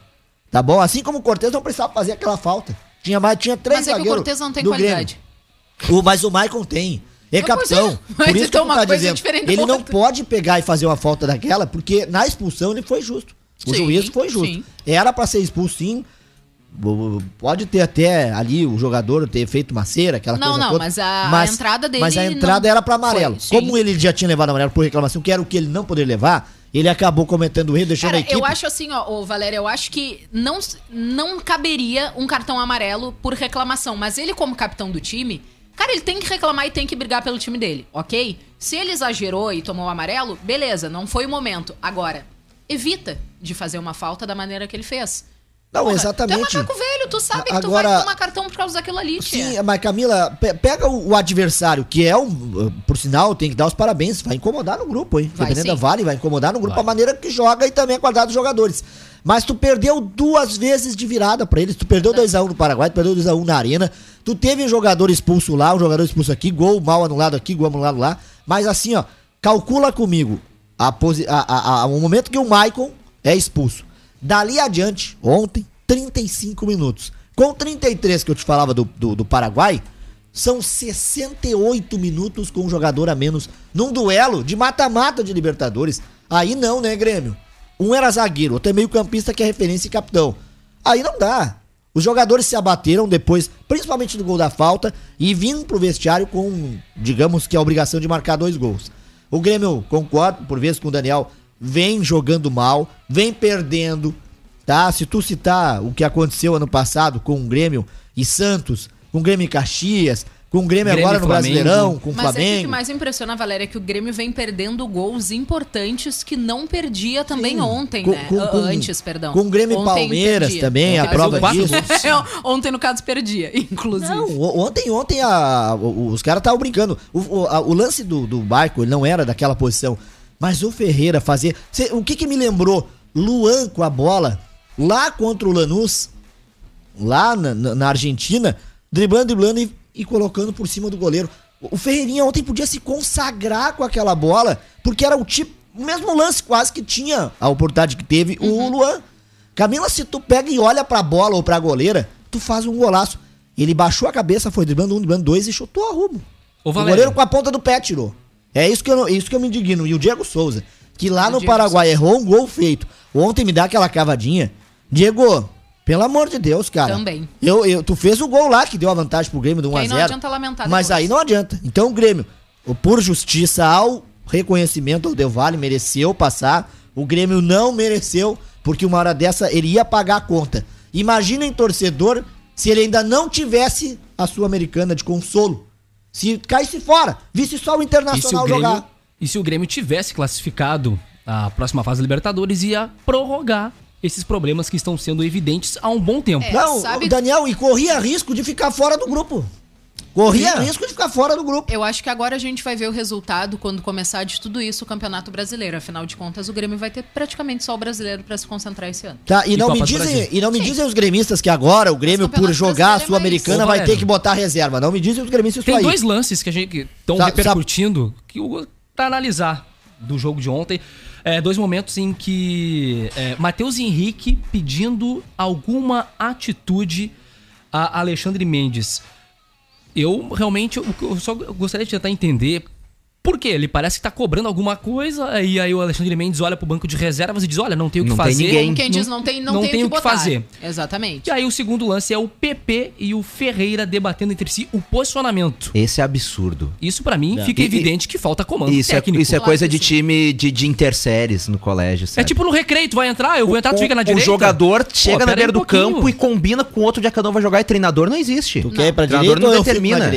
Tá bom? Assim como o Cortez não precisava fazer aquela falta. Tinha mais, tinha três Mas é que o Cortez não tem qualidade. Grêmio. O, mas o Maicon tem. É Mas, capitão. mas Por isso que então tu uma tá coisa dizendo. diferente Ele não pode pegar e fazer uma falta daquela, porque na expulsão ele foi justo. O Sim, juiz foi justo. sim. Era pra ser expulso sim. Pode ter até ali o jogador ter feito uma cera, aquela Não, coisa não, toda. mas a- a entrada dele Mas a entrada não era pra amarelo. foi. Como ele já tinha levado amarelo por reclamação, que era o que ele não poderia levar, ele acabou cometendo o erro, deixando Cara, a equipe. eu acho assim, ó, ô, Valéria, eu acho que não, não caberia um cartão amarelo por reclamação, mas ele como capitão do time Cara, ele tem que reclamar e tem que brigar pelo time dele, ok? Se ele exagerou e tomou o amarelo, beleza, não foi o momento. Agora, evita de fazer uma falta da maneira que ele fez. Não, Porra, exatamente. Tu é macaco velho, tu sabe que tu Agora- vai tomar cartão por causa daquilo ali, tia. Sim, mas Camila, pe- pega o, o adversário, que é um, uh, por sinal, tem que dar os parabéns, vai incomodar no grupo, hein? Vai Dependendo da sim. Vale, vai incomodar no grupo a maneira que joga e também a qualidade dos jogadores. Mas tu perdeu duas vezes de virada pra eles. Tu perdeu 2x1 no Paraguai, tu perdeu 2x1 na Arena. Tu teve um jogador expulso lá, um jogador expulso aqui, gol mal anulado aqui, gol anulado lá. Mas assim, ó, calcula comigo a a, a- a- o momento que o Maicon é expulso. Dali adiante, ontem, 35 minutos. Com 33 que eu te falava do, do, do Paraguai, são 68 minutos com um jogador a menos num duelo de mata-mata de Libertadores. Aí não, né, Grêmio? Um era zagueiro, outro é meio campista que é referência e capitão. Aí não dá. Os jogadores se abateram depois, principalmente do gol da falta, e vindo pro vestiário com, digamos que a obrigação de marcar dois gols. O Grêmio, concordo por vezes com o Daniel, vem jogando mal, vem perdendo, tá? Se tu citar o que aconteceu ano passado com o Grêmio e Santos, com o Grêmio e Caxias, com o Grêmio, Grêmio agora no Flamengo. Brasileirão, com o Mas é o que Flamengo. mais impressiona, Valéria, é que o Grêmio vem perdendo gols importantes que não perdia também Sim. ontem, Com- né? com- Ah, com- Antes, perdão. com o Grêmio e Ontem Palmeiras perdia. também, a Ontem prova quatro disso. Ontem, no caso, perdia, inclusive. Não, ontem, ontem a- os caras estavam brincando. O, o- a- o lance do, do barco, ele não era daquela posição. Mas o Ferreira fazer. O que que me lembrou? Luan com a bola, lá contra o Lanús, lá na, na- na Argentina, driblando, driblando e, e colocando por cima do goleiro. O o Ferreirinha ontem podia se consagrar com aquela bola, porque era o tipo, o mesmo lance quase que tinha a oportunidade que teve o Luan. Camila, se tu pega e olha pra bola ou pra goleira, tu faz um golaço. Ele baixou a cabeça, foi driblando um, driblando dois e chutou a rumo. O Valério. goleiro com a ponta do pé tirou. É isso que eu, isso que eu me indigno. E o Diego Souza, que lá O no Diego Paraguai errou um gol feito. Ontem me dá aquela cavadinha. Diego, pelo amor de Deus, cara. Também. Eu, eu, tu fez o gol lá que deu a vantagem pro Grêmio do 1 Que a aí 0 não adianta lamentar Mas depois. aí não adianta. Então o Grêmio, por justiça ao reconhecimento ao Del Valle, mereceu passar. O Grêmio não mereceu, porque uma hora dessa ele ia pagar a conta. Imaginem torcedor se ele ainda não tivesse a Sul-Americana de consolo. Se caísse fora, visse só o E se, o Internacional Grêmio, jogar. e se o Grêmio tivesse classificado a próxima fase da Libertadores, ia prorrogar esses problemas que estão sendo evidentes há um bom tempo. É, não, sabe- o Daniel, e corria risco de ficar fora do grupo. Corria risco de ficar fora do grupo. Eu acho que agora a gente vai ver o resultado quando começar de tudo isso o Campeonato Brasileiro. Afinal de contas, o Grêmio vai ter praticamente só o brasileiro pra se concentrar esse ano. Tá, e, E não Copa me dizem, e não me Sim. dizem os gremistas que agora o Grêmio, o por jogar a é Sul-Americana, vai ter que botar reserva. Não me dizem os gremistas Tem isso aí. dois lances que a gente estão Sabe- repercutindo que eu pra analisar do jogo de ontem. É, dois momentos em que é, Matheus Henrique pedindo alguma atitude a Alexandre Mendes. Eu realmente eu, só gostaria de tentar entender por quê. Ele parece que tá cobrando alguma coisa, e aí o Alexandre Mendes olha pro banco de reservas e diz: Olha, não tem o que Não tem fazer. ninguém. Como quem diz, não tem, não não tem, tem o que, botar. fazer. Exatamente. E aí o segundo lance é o PP e o Ferreira debatendo entre si o posicionamento. Esse é absurdo. Isso pra mim É. fica E- evidente que falta comando Isso é, técnico. isso é Claro coisa que de sim. time de, de interséries no colégio, É sabe? tipo no recreio, tu vai entrar, eu vou entrar, tu fica na o, direita. o jogador chega na pera aí beira um do pouquinho. campo e combina com outro dia cada um vai jogar e treinador não existe. Tu quer ir pra O treinador direita não ou eu fico determina.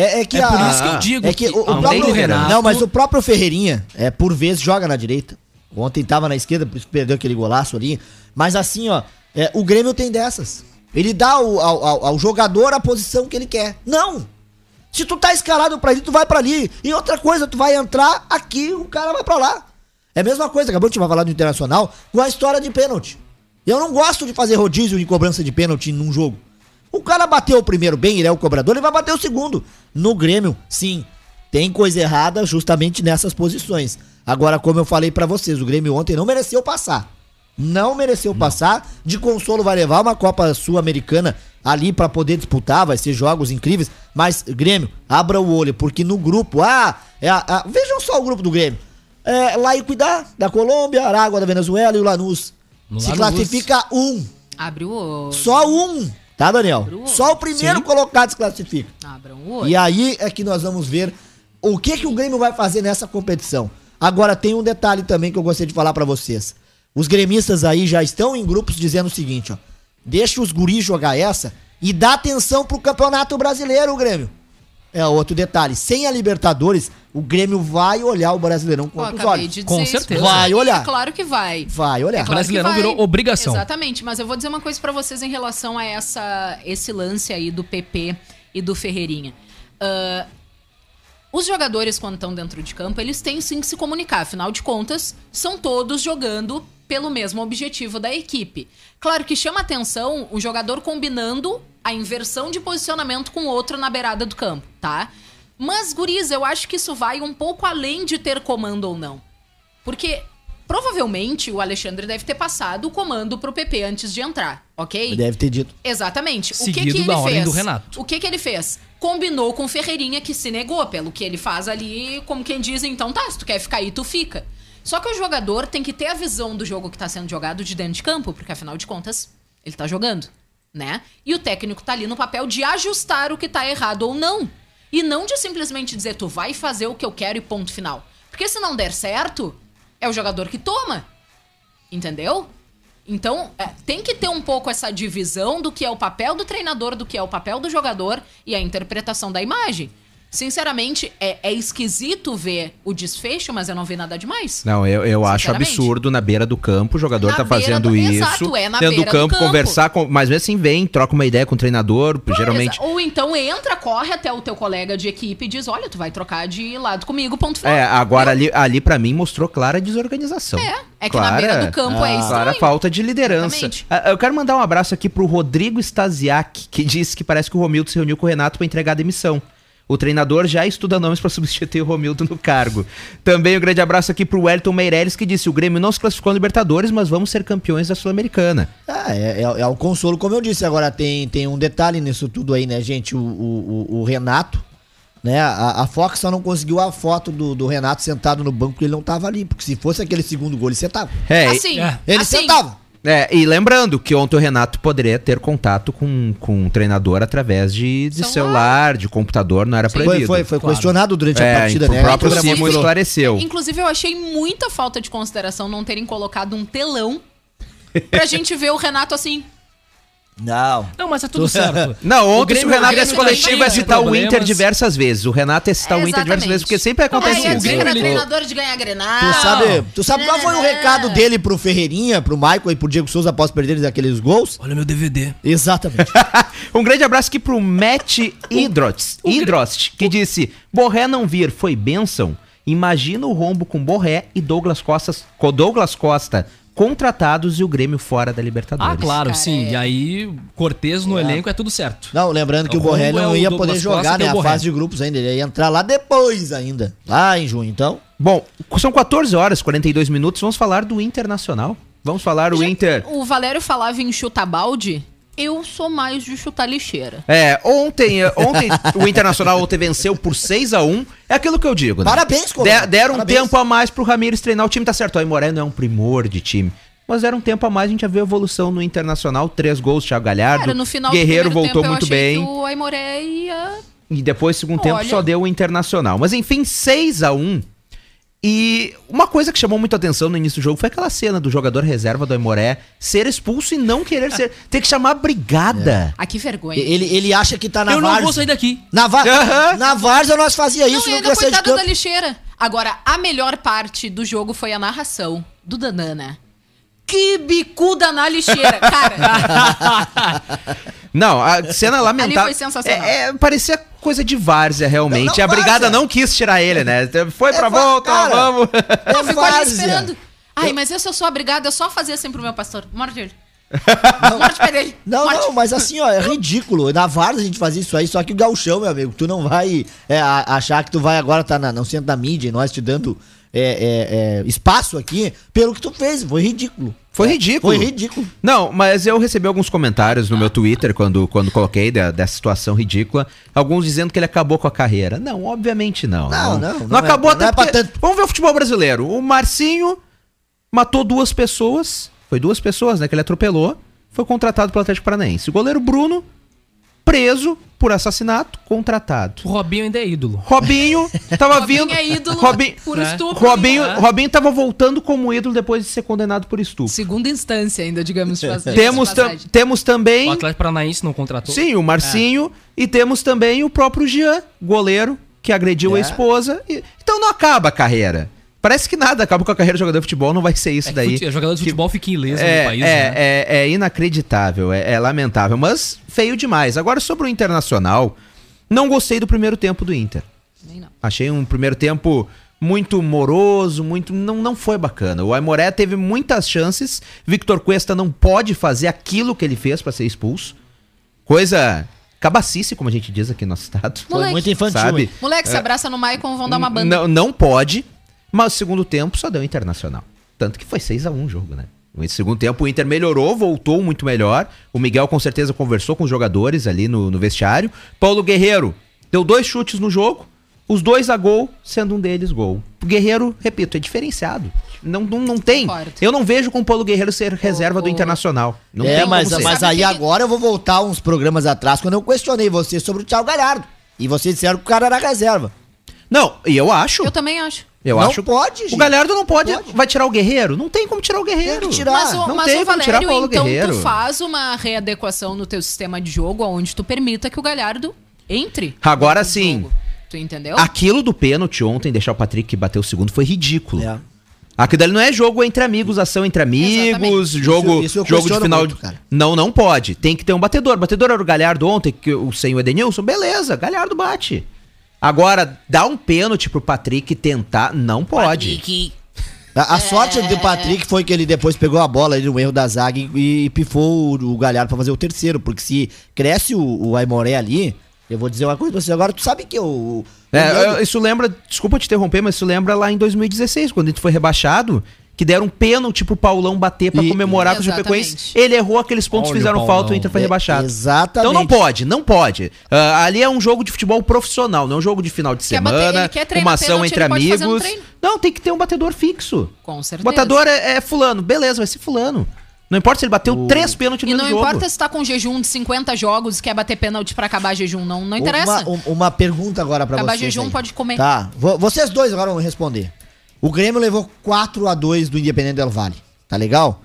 É, é que É a, por isso que eu digo é que, que o, o próprio Renato- Não, mas o próprio Ferreirinha, é, por vezes, joga na direita. Ontem tava na esquerda, por isso que perdeu aquele golaço ali. Mas assim, ó, é, o Grêmio tem dessas. Ele dá ao, ao- ao- ao jogador a posição que ele quer. Não! Se tu tá escalado pra ali, tu vai pra ali. E outra coisa, tu vai entrar aqui, o cara vai pra lá. É a mesma coisa, acabou de falar do Internacional, com a história de pênalti. Eu não gosto de fazer rodízio de cobrança de pênalti num jogo. O cara bateu o primeiro bem, ele é o cobrador, ele vai bater o segundo. No Grêmio, sim, tem coisa errada justamente nessas posições. Agora, como eu falei pra vocês, o Grêmio ontem não mereceu passar. Não mereceu passar. De consolo vai levar uma Copa Sul-Americana ali pra poder disputar, vai ser jogos incríveis. Mas, Grêmio, abra o olho, porque no grupo, ah, é a- a- vejam só o grupo do Grêmio. É, lá e cuidar da Colômbia, Aragua da Venezuela e o Lanús. No Se Lanús. classifica um. Abre o olho. Só um, tá, Daniel? O. Só o primeiro Sim. colocado se classifica. Abram o olho. E aí é que nós vamos ver o que que o Grêmio vai fazer nessa competição. Agora tem um detalhe também que eu gostaria de falar pra vocês. Os gremistas aí já estão em grupos dizendo o seguinte, ó: deixa os guris jogar essa e dá atenção pro Campeonato Brasileiro, Grêmio. É outro detalhe. Sem a Libertadores, o Grêmio vai olhar o Brasileirão com Pô, outros olhos. de Com certeza. Vai olhar. É claro que vai. Vai olhar. É claro Brasileirão que vai. virou obrigação. Exatamente, mas eu vou dizer uma coisa pra vocês em relação a essa, esse lance aí do PP e do Ferreirinha. Ah, os jogadores, quando estão dentro de campo, eles têm sim que se comunicar. Afinal de contas, são todos jogando pelo mesmo objetivo da equipe. Claro que chama atenção o jogador combinando a inversão de posicionamento com o outro na beirada do campo, tá? Mas, guris, eu acho que isso vai um pouco além de ter comando ou não. Porque provavelmente o Alexandre deve ter passado o comando pro PP antes de entrar, ok? Deve ter dito. Exatamente. o que, Seguido que ele da ordem fez? do Renato. O que, que ele fez? Combinou com o Ferreirinha que se negou, pelo que ele faz ali, como quem diz, então tá, se tu quer ficar aí, tu fica. Só que o jogador tem que ter a visão do jogo que tá sendo jogado de dentro de campo, porque afinal de contas, ele tá jogando, né? E o técnico tá ali no papel de ajustar o que tá errado ou não. E não de simplesmente dizer, tu vai fazer o que eu quero e ponto final. Porque se não der certo, é o jogador que toma. Entendeu? Então, é, tem que ter um pouco essa divisão do que é o papel do treinador, do que é o papel do jogador e a interpretação da imagem. Sinceramente, é, é esquisito ver o desfecho, mas eu não vi nada demais. Não, eu, eu acho absurdo na beira do campo, o jogador Na tá fazendo do- isso. Exato, é na dentro do beira do campo, campo. conversar com. Mas mesmo assim, vem, troca uma ideia com o treinador, geralmente. Exa- Ou então entra, corre até o teu colega de equipe e diz: Olha, tu vai trocar de lado comigo, ponto final. É, agora ali, ali para mim mostrou clara desorganização. É, é que na beira do campo é estranho. Clara falta de liderança. Exatamente. Ah, Eu quero mandar um abraço aqui pro Rodrigo Stasiak, que disse que parece que o Romildo se reuniu com o Renato para entregar a demissão. O treinador já estuda nomes para substituir o Romildo no cargo. Também um grande abraço aqui pro Wellington Meirelles, que disse: o Grêmio não se classificou no Libertadores, mas vamos ser campeões da Sul-Americana. Ah, é, é, é o consolo, como eu disse. Agora tem, tem um detalhe nisso tudo aí, né, gente? O, o, o- Renato, né? A, a Fox só não conseguiu a foto do, do Renato sentado no banco porque ele não tava ali. Porque se fosse aquele segundo gol, ele sentava. É, Assim, É. Ele assim, sentava. É, e lembrando que ontem o Renato poderia ter contato com, com o treinador através de, de Celular. de computador, não era Foi, proibido. foi, foi claro. questionado durante a É, partida, o né? próprio A câmera Simon mostrou. esclareceu. Inclusive, eu achei muita falta de consideração não terem colocado um telão pra gente ver o Renato assim. Não. Não, mas é tudo certo. Não, ontem se o Grêmio- Renato o Grêmio nesse coletivo é citar o Inter diversas vezes. O Renato é citar o Inter diversas vezes, porque sempre acontece Ah, é isso. dizer que era treinador de ganhar Grenal. Tu sabe, tu sabe qual foi o recado dele pro Ferreirinha, pro Michael e pro Diego Souza após perderem aqueles gols? Olha meu DVD. Exatamente. um grande abraço aqui pro Matt Idrost, Idrost que disse: Borré não vir foi bênção. Imagina o rombo com Borré e Douglas Costa, com Douglas Costa contratados e o Grêmio fora da Libertadores. Ah, claro, Cara, sim. é. E aí, Cortez no elenco é tudo certo. Não, lembrando que o O Borré é não o ia Douglas poder Costa, jogar, tem né? o A Borré. fase de grupos ainda. Ele ia entrar lá depois ainda. Lá em junho, então. Bom, são 14 horas, 42 minutos. Vamos falar do Internacional. Vamos falar o Já- Inter. O Valério falava em chutar balde. Eu sou mais de chutar lixeira. É, ontem, eh, ontem o Internacional ontem venceu por 6 a 1 É aquilo que eu digo, né? Parabéns, De. Deram um Parabéns. tempo a mais pro Ramires treinar. O time tá certo. O Aimoré não é um primor de time. Mas era um tempo a mais, a gente já viu a evolução no Internacional. Três gols, Thiago Galhardo. Cara, no final Guerreiro voltou tempo, muito eu achei bem. que o Aimoré ia... E depois, segundo tempo, Olha. só deu o Internacional. Mas enfim, 6 a 1 E uma coisa que chamou muito atenção no início do jogo foi aquela cena do jogador reserva do Aimoré ser expulso e não querer ser. Ter que chamar a brigada. Ah, que vergonha. Ele, ele acha que tá na eu não vou sair daqui. Na, va na várzea nós fazia Não, isso, não, sair de coitado da lixeira. Agora, a melhor parte do jogo foi a narração do Danana. Que bicuda na lixeira. Cara, Não, a cena lamentável. foi sensacional. É, é, parecia coisa de várzea, realmente. Não, não, a brigada várzea. não quis tirar ele, né? Foi pra É, va- volta, cara. vamos. eu É fico ali várzea. esperando. Ai, mas eu sou obrigada a só fazer assim pro meu pastor. Morte ele. Morte pra ele. Não, Morte. não, mas assim, ó, é ridículo. Na Várzea a gente fazia isso aí, só que o gauchão, meu amigo, tu não vai é, achar que tu vai agora estar tá na, no centro da mídia e nós te dando é, é, é, espaço aqui pelo que tu fez. Foi ridículo. Foi ridículo. Foi ridículo. Não, mas eu recebi alguns comentários no meu Twitter quando, quando coloquei da- dessa situação ridícula. Alguns dizendo que ele acabou com a carreira. Não, obviamente não. Não, não, Não, não é- acabou não até é pra porque-. Vamos ver o futebol brasileiro. O Marcinho matou duas pessoas. Foi duas pessoas, né? Que ele atropelou. Foi contratado pelo Atlético Paranaense. O goleiro Bruno preso por assassinato, contratado. O Robinho ainda é ídolo. Robinho tava Robinho vindo. é ídolo Robinho, por né? estupro. Robinho, É. Robinho tava voltando como ídolo depois de ser condenado por estupro. Segunda instância ainda, digamos. Temos, tam- temos também. O Atlético Paranaense não contratou. Sim, o Marcinho. E temos também o próprio Jean, goleiro, que agrediu a É. esposa. E- Então não acaba a carreira. Parece que nada acaba com a carreira de jogador de futebol, não vai ser isso É que daí. fute- jogador de futebol fica ileso É, no país, é, né? é, é inacreditável, é, é lamentável, mas feio demais. Agora, sobre o Internacional, não gostei do primeiro tempo do Inter. Nem não. Achei um primeiro tempo muito moroso, muito. Não, não foi bacana. O Aimoré teve muitas chances. Victor Cuesta não pode fazer aquilo que ele fez pra ser expulso. Coisa cabacice, como a gente diz aqui no nosso estado. Foi Moleque. muito infantil, Sabe? Moleque, se abraça no Maicon, vão dar uma banda. Não, não pode, mas o segundo tempo só deu Internacional. Tanto que foi 6 a 1 o jogo, né? No segundo tempo o Inter melhorou, voltou muito melhor. O Miguel com certeza conversou com os jogadores ali no, no vestiário. Paulo Guerreiro deu dois chutes no jogo, os dois a gol, sendo um deles gol. O Guerreiro, repito, é diferenciado. Não, não, não tem. Concordo. Eu não vejo com o Paulo Guerreiro ser reserva do o- Internacional. Não é, tem mas, mas aí que- agora eu vou voltar uns programas atrás quando eu questionei você sobre o Thiago Galhardo. E vocês disseram que o cara era reserva. Não, e eu acho. Eu também acho. Eu Não acho. pode, O gente. Galhardo não pode, pode. Vai tirar o Guerreiro? Não tem como tirar o Guerreiro. Tem que tirar. Mas, o, não mas tem o como tirar Valério, Paulo então Guerreiro. tu faz uma readequação no teu sistema de jogo onde tu permita que o Galhardo entre. Agora sim. jogo. Tu entendeu? Aquilo do pênalti ontem, deixar o Patrick bater o segundo, foi ridículo. É. Aquilo ali não é jogo entre amigos, ação entre amigos, Exatamente. jogo, Isso- isso jogo de final. muito, cara. Não, não pode. Tem que ter um batedor. Batedor era o Galhardo ontem, que o sem o Edenilson, beleza, Galhardo bate. Agora, dar um pênalti pro Patrick tentar, não pode. A, a sorte do Patrick foi que ele depois pegou a bola ali no erro da zaga e, e pifou o, o Galhardo pra fazer o terceiro. Porque se cresce o, o Aimoré ali, eu vou dizer uma coisa pra você. Agora, tu sabe que o. o É, eu- isso lembra, desculpa te interromper, mas isso lembra lá em 2016, quando a gente foi rebaixado, que deram um pênalti pro Paulão bater pra E- comemorar com o. Chapecoense. Ele errou aqueles pontos, Olha o fizeram falta, o Inter foi É, rebaixado. exatamente. Então não pode, não pode. Ah, ali é um jogo de futebol profissional, não é um jogo de final de Quer bater- semana, ele quer treinar uma ação pênalti, entre amigos. treino. Não, tem que ter um batedor fixo. Com O certeza. batedor é, é fulano, beleza, vai ser fulano. Não importa se ele bateu três pênaltis no E não jogo. importa se tá com jejum de 50 jogos e quer bater pênalti pra acabar jejum, não, não interessa. Uma, um- uma pergunta agora pra Acabar vocês. jejum, aí. pode comer. Tá. Vo- Vocês dois agora vão responder. O Grêmio levou 4 a 2 do Independente Del Vale. Tá legal?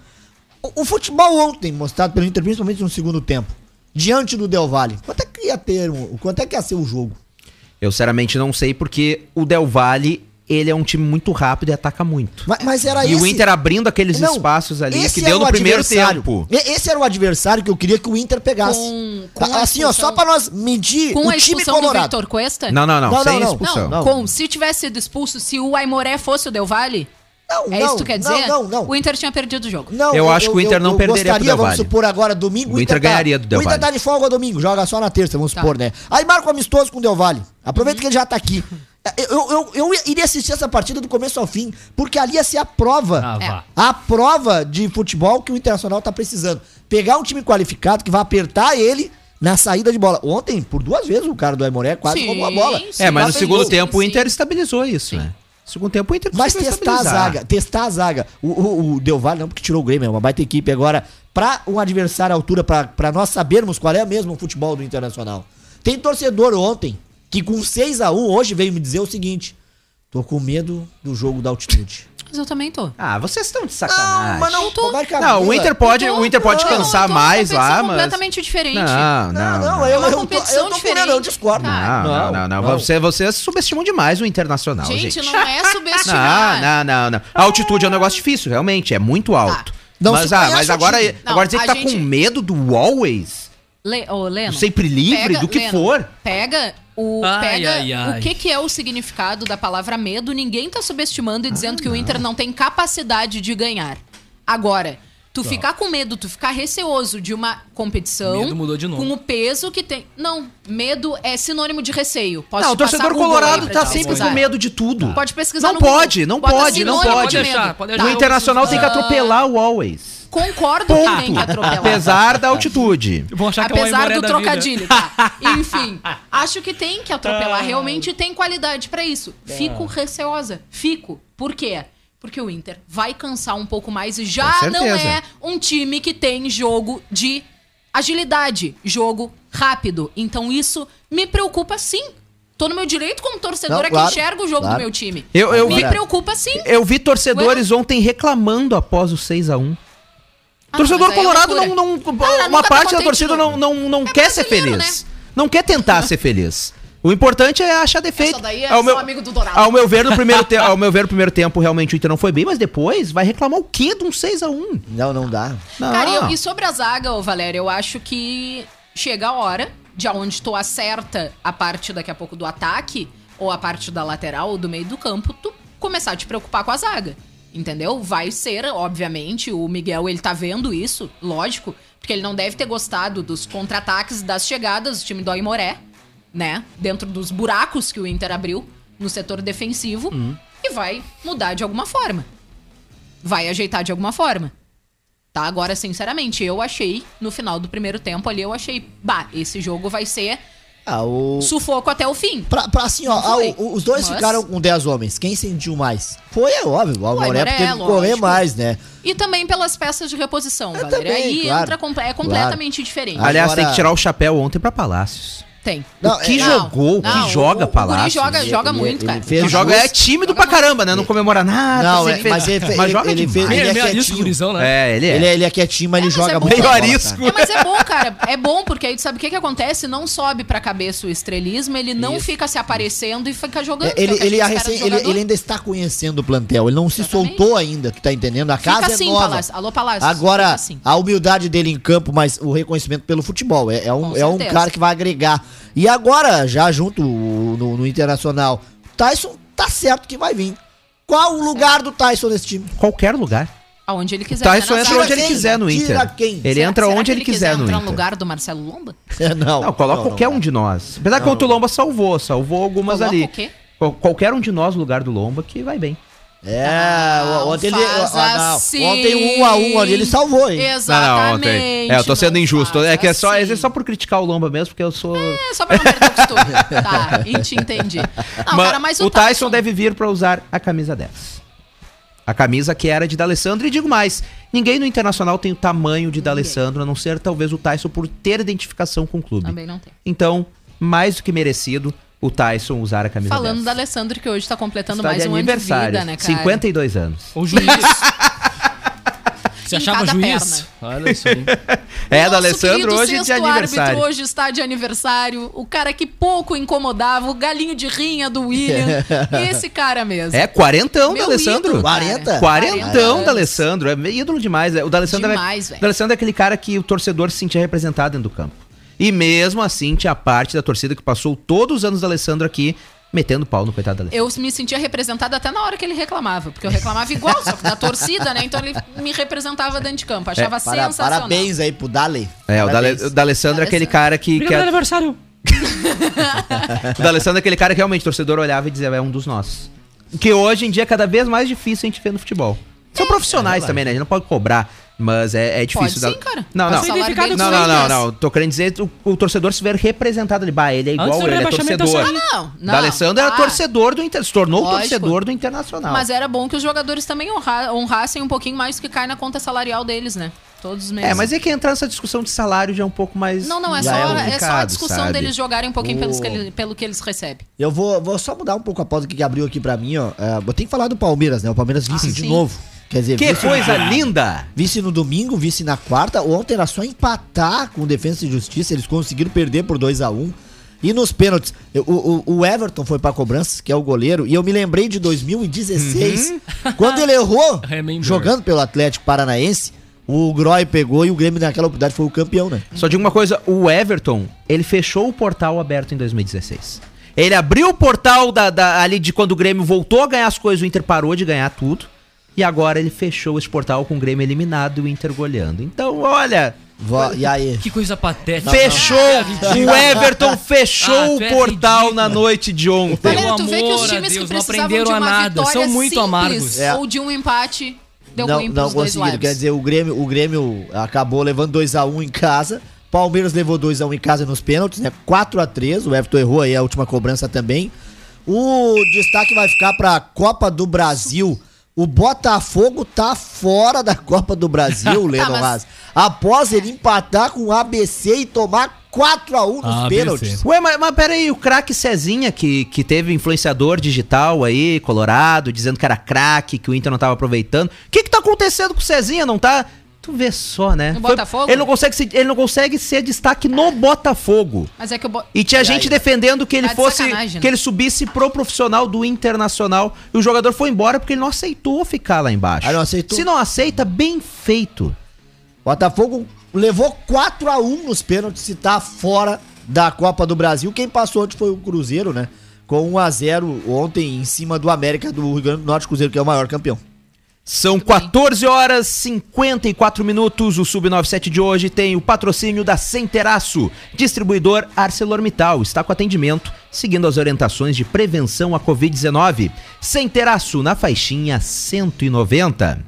O, o futebol ontem, mostrado pelo Inter, principalmente no segundo tempo, diante do Del Valle, quanto é que ia ter? Quanto é que ia ser o jogo? Eu sinceramente não sei, porque o Del Valle, ele é um time muito rápido e ataca muito. Mas, mas era E esse... o Inter abrindo aqueles Não, espaços ali que deu no primeiro tempo. Esse era o adversário que eu queria que o Inter pegasse. Com- com Tá, assim, ó, expulsão- só pra nós medir Com o a time expulsão do colorado. Victor Cuesta? Não, não, não, Não, sem não, não. expulsão. Não. Com, se tivesse sido expulso, se o Aimoré fosse o Del Valle, Não, é não, isso que tu quer dizer? Não, não, não. O Inter tinha perdido o jogo. Não, Eu acho que o Inter não perderia pro gostaria, Del Vamos Valle. supor agora, domingo, O Inter ganharia do Del O Inter Valle. tá de folga domingo, joga só na terça, vamos Tá. supor, né? Aí marca o amistoso com o Del Valle. Aproveita que ele já tá aqui. Eu, eu, eu, eu iria assistir essa partida do começo ao fim, porque ali ia ser a prova. Ah, É. A prova de futebol que o Internacional tá precisando. Pegar um time qualificado que vai apertar ele na saída de bola. Ontem, por duas vezes, o cara do Aimoré quase Sim, roubou a bola. sim. É, mas no Sim, segundo sim, tempo o sim. Inter estabilizou isso, né? No segundo tempo o Inter Mas testar a zaga, testar a zaga. O, o, o Del Valle não, porque tirou o Grêmio, é uma baita equipe. Agora, pra um adversário à altura, pra, pra nós sabermos qual é mesmo o futebol do Internacional. Tem torcedor ontem que com 6 a 1 hoje veio me dizer o seguinte: tô com medo do jogo da altitude. Mas eu também tô. Ah, vocês estão de sacanagem. mas não tô. Não, o. Inter pode, tô- o Inter pode não, cansar tô mais lá, mas completamente diferente. Não, não, Não, não, não. eu, eu, tô, competição eu tô com medo, eu discordo. Cara, Não, não, não, não. Você, vocês subestimam demais o Internacional, gente. Gente, não é subestimar. Não, não, não, não. A altitude é um negócio difícil, realmente, é muito alto. Não mas, ah, mas agora. Não, agora dizer que tá gente- com medo do always, Le, ô, Leno, do sempre livre, pega- do que Leno, for. Pega o Ai, pega ai, ai. o que que é o significado da palavra medo. Ninguém tá subestimando e Ah, dizendo que o Inter não tem capacidade de ganhar. Agora, tu ficar com medo, tu ficar receoso de uma competição Medo mudou de novo. com o peso que tem. Não, medo é sinônimo de receio. Posso Não, o torcedor colorado tá sempre com medo de tudo. Pode pesquisar Não Google. pode, não Bota pode, não pode. de Pode deixar, pode O deixar. Tá. Internacional tem que atropelar o always. Concordo que tem que Ponto. atropelar. Apesar da altitude. Vão achar que é Apesar Aimoré do trocadilho, tá? Enfim, acho que tem que atropelar. Realmente tem qualidade pra isso. Fico receosa. Fico. Por quê? Porque o Inter vai cansar um pouco mais e já não é um time que tem jogo de agilidade, jogo rápido. Então isso me preocupa sim. Tô no meu direito como torcedora Não, claro, que enxerga o jogo claro. do meu time. Eu- eu me vi- preocupa sim. Eu vi torcedores ontem reclamando após o 6x1. Ah, torcedor é colorado loucura. não. não Ah, uma tá parte da torcida não, não, não É quer ser feliz. Não quer tentar ser feliz. O importante é achar defeito. Essa daí é ao, meu, amigo do Dourado. ao meu ver, no primeiro tempo, ao meu ver, no primeiro tempo, realmente o Inter não foi bem, mas depois vai reclamar o quê de um 6x1? Não, não dá. Não. Cara, e eu- e sobre a zaga, ô Valério, eu acho que chega a hora de aonde tu acerta a parte daqui a pouco do ataque, ou a parte da lateral, ou do meio do campo, tu começar a te preocupar com a zaga. Entendeu? Vai ser, obviamente, o Miguel, ele tá vendo isso, lógico, porque ele não deve ter gostado dos contra-ataques, das chegadas do time do Aimoré, né? Dentro dos buracos que o Inter abriu no setor defensivo, e vai mudar de alguma forma. Vai ajeitar de alguma forma. Tá, agora, sinceramente, eu achei, no final do primeiro tempo ali, eu achei, bah, esse jogo vai ser Ah, o... sufoco até o fim. Pra, pra assim, ó, ah, o- os dois Mas- ficaram com 10 homens. Quem sentiu mais? Foi, é óbvio, o porque teve que correr mais, né? E também pelas peças de reposição, Valéria. também, Aí claro, entra, é completamente diferente. Aliás, Agora- tem que tirar o chapéu ontem pra Palácios. Tem. Não, o que é- jogou, o não, que joga o- o Palácios. guri joga, joga Ele- muito, ele cara. fez que joga é tímido pra caramba, né? Não comemora nada. Não, assim, é, mas ele, mas ele, joga ele, demais. fez, ele Meio, é meio arisco, quietinho. gurizão, né? É, ele é. Ele é, ele é quietinho, mas ele mas é joga bom. muito. Meio bola, arisco. É, mas é bom, cara. É bom, porque aí tu sabe o que, que acontece? Não sobe pra cabeça o estrelismo, ele não fica se aparecendo e fica jogando. É, é ele, ele, ele, ele ainda está conhecendo o plantel. Ele não se soltou ainda, tu tá entendendo? A casa é assim, nova. Palácio. Alô, Palácio. Agora, assim. a humildade dele em campo, mas o reconhecimento pelo futebol. É, é um, é cara que vai agregar. E agora, já junto no, no Internacional, Tyson tá certo que vai vir. Qual o lugar do Tyson nesse time? Qualquer lugar. Aonde ele quiser. Tyson entra onde ele quiser no Tira Inter. quem? Ele Será- entra será onde que ele quiser no entrar Inter. no lugar do Marcelo Lomba? não, Não, coloca não, qualquer não. um de nós. Apesar que o Lomba salvou, salvou algumas Coloca ali. o quê? Qual- Qualquer um de nós no lugar do Lomba que vai bem. É, Não, ontem ele. ah, não. assim. Ontem um a um ali, ele salvou, hein? Exatamente. É, eu tô sendo não injusto. É que é só, assim. é só por criticar o Lomba mesmo, porque eu sou. É só pra não perder o costume. tá, e te entendi. Não, Mas cara, mas o Tyson deve vir pra usar a camisa 10. A camisa que era de D'Alessandro. E digo mais, ninguém no Internacional tem o tamanho de D'Alessandro, a não ser talvez o Tyson por ter identificação com o clube. Também não tem. Então, mais do que merecido, o Tyson usar a camisa Falando 10. da Alessandro, que hoje tá completando Está mais de um ano de aniversário, vida, né, cara? 52 anos. O juiz. Você Em achava cada juiz? Olha isso aí. É, da Alessandro hoje de sexto aniversário. árbitro hoje está de aniversário. O cara que pouco incomodava, o galinho de rinha do William. Esse cara mesmo. É, quarentão Meu da Alessandro. ídolo, cara. 40? Quarentão da Alessandro. É ídolo demais. O D'Alessandro Demais, é, velho. D'Alessandro é aquele cara que o torcedor se sentia representado dentro do campo. E mesmo assim, tinha parte da torcida que passou todos os anos da Alessandro aqui metendo pau no coitado da Alessandro. Eu me sentia representada até na hora que ele reclamava, porque eu reclamava igual, só que da torcida, né? Então ele me representava dentro de campo. Achava É, Para- sensacional. parabéns aí pro Dale. É, o Parabéns. D'Ale- o D'Alessandro é aquele cara que. que Obrigado é- aniversário. o D'Alessandro é aquele cara que realmente o torcedor olhava e dizia, é um dos nossos. Que hoje em dia é cada vez mais difícil a gente ver no futebol. São profissionais também, né? A gente não pode cobrar, mas é, é difícil. Pode da- sim, cara. Não, O não. salário Não, não, não, não. Tô querendo dizer o, o torcedor se ver representado ali. Bah, ele é igual ele é rebaixamento, torcedor. Ah, não, não. D'Alessandro era Ah. torcedor do Inter, se tornou Lógico. torcedor do Internacional. Mas era bom que os jogadores também honra- honrassem um pouquinho mais do que cai na conta salarial deles, né? Todos os meses. É, mas é que entrar nessa discussão de salário já é um pouco mais. Não, não, é só, é é só a discussão sabe? deles jogarem um pouquinho pelos O- que ele- pelo que eles recebem. Eu vou, vou só mudar um pouco a pauta que abriu aqui pra mim, ó. É, eu tenho que falar do Palmeiras, né? O Palmeiras vice Ah, de sim. novo. Quer dizer, Que vice coisa no, linda! Vice no domingo, vice na quarta. Ontem era só empatar com Defesa e Justiça. Eles conseguiram perder por 2 a 1 E nos pênaltis, o, o, o Everton foi pra cobranças, que é o goleiro, e eu me lembrei de 2016, Uhum. quando ele errou, jogando pelo Atlético Paranaense, o Groy pegou e o Grêmio naquela oportunidade foi o campeão, né? Só digo uma coisa, o Everton, ele fechou o portal aberto em 2016. Ele abriu o portal da, da- ali de quando o Grêmio voltou a ganhar as coisas, o Inter parou de ganhar tudo. E agora ele fechou esse portal com o Grêmio eliminado e o Inter goleando. Então, olha, Vó- e aí? Que coisa patética. fechou! O Everton fechou Ah, o é portal ridículo. na noite de ontem. Pelo Valério, tu vê que os times que Deus, não precisavam de aprenderam uma a nada, vitória são muito simples amargos. É. ou de um empate, deu não, ruim não conseguiram. Quer dizer, o Grêmio, o Grêmio acabou levando 2x1 em casa. Palmeiras levou 2x1 em casa nos pênaltis, né? 4x3. O Everton errou aí a última cobrança também. O destaque vai ficar pra Copa do Brasil, O Botafogo tá fora da Copa do Brasil, Leno mas- Haas. Após ele empatar com o ABC e tomar 4x1 nos ABC. pênaltis. Ué, mas, mas peraí, o craque Cezinha, que, que teve influenciador digital aí, colorado, dizendo que era craque, que o Inter não tava aproveitando. O que que tá acontecendo com o Cezinha? Não tá... Tu vê só, né? No Foi- Botafogo? Ele não, consegue se, ele não consegue ser destaque no Botafogo. Mas é que. Bo... E tinha gente defendendo que ele Tá fosse. sacanagem, né? Que ele subisse pro profissional do Internacional. E o jogador foi embora porque ele não aceitou ficar lá embaixo. Ah, não aceitou? Se não aceita, bem feito. Botafogo levou 4x1 nos pênaltis e tá fora da Copa do Brasil. Quem passou ontem foi o Cruzeiro, né? Com 1x0 ontem em cima do América do Rio Grande do Norte, Cruzeiro que é o maior campeão. São 14 horas 54 minutos. O Sub97 de hoje tem o patrocínio da Centeraço, distribuidor ArcelorMittal. Está com atendimento, seguindo as orientações de prevenção à Covid-19. Centeraço na faixinha 190.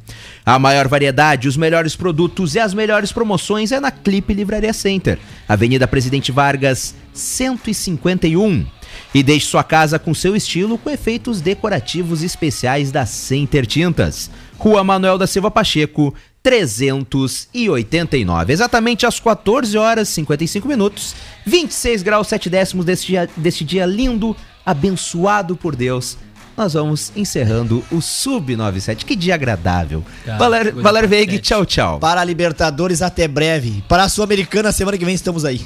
A maior variedade, os melhores produtos e as melhores promoções é na Clipe Livraria Center, Avenida Presidente Vargas, 151. E deixe sua casa com seu estilo com efeitos decorativos especiais da Center Tintas. Rua Manuel da Silva Pacheco, 389. Exatamente às 14 horas e 55 minutos, 26 graus 7 décimos deste dia, deste dia lindo, abençoado por Deus. Nós vamos encerrando o Sub97. Que dia agradável. Cara, Valério, Veig, tchau, tchau. Para a Libertadores, até breve. Para a Sul-Americana, semana que vem estamos aí.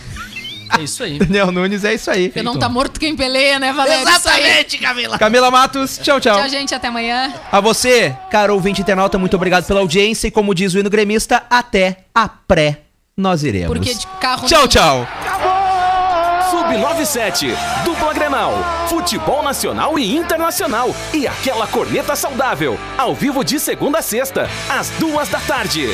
É isso aí. Daniel Nunes, é isso aí. Porque não tá morto quem peleia, né, Valério? Isso aí. Camila. Camila Matos, tchau, tchau. Tchau, gente. Até amanhã. A você, caro ouvinte internauta, muito obrigado pela audiência e como diz o hino gremista, até a pré nós iremos. Porque de carro. Tchau, não- tchau. Sub97, dupla Grenal, futebol nacional e internacional e aquela corneta saudável, ao vivo de segunda a sexta, às duas da tarde.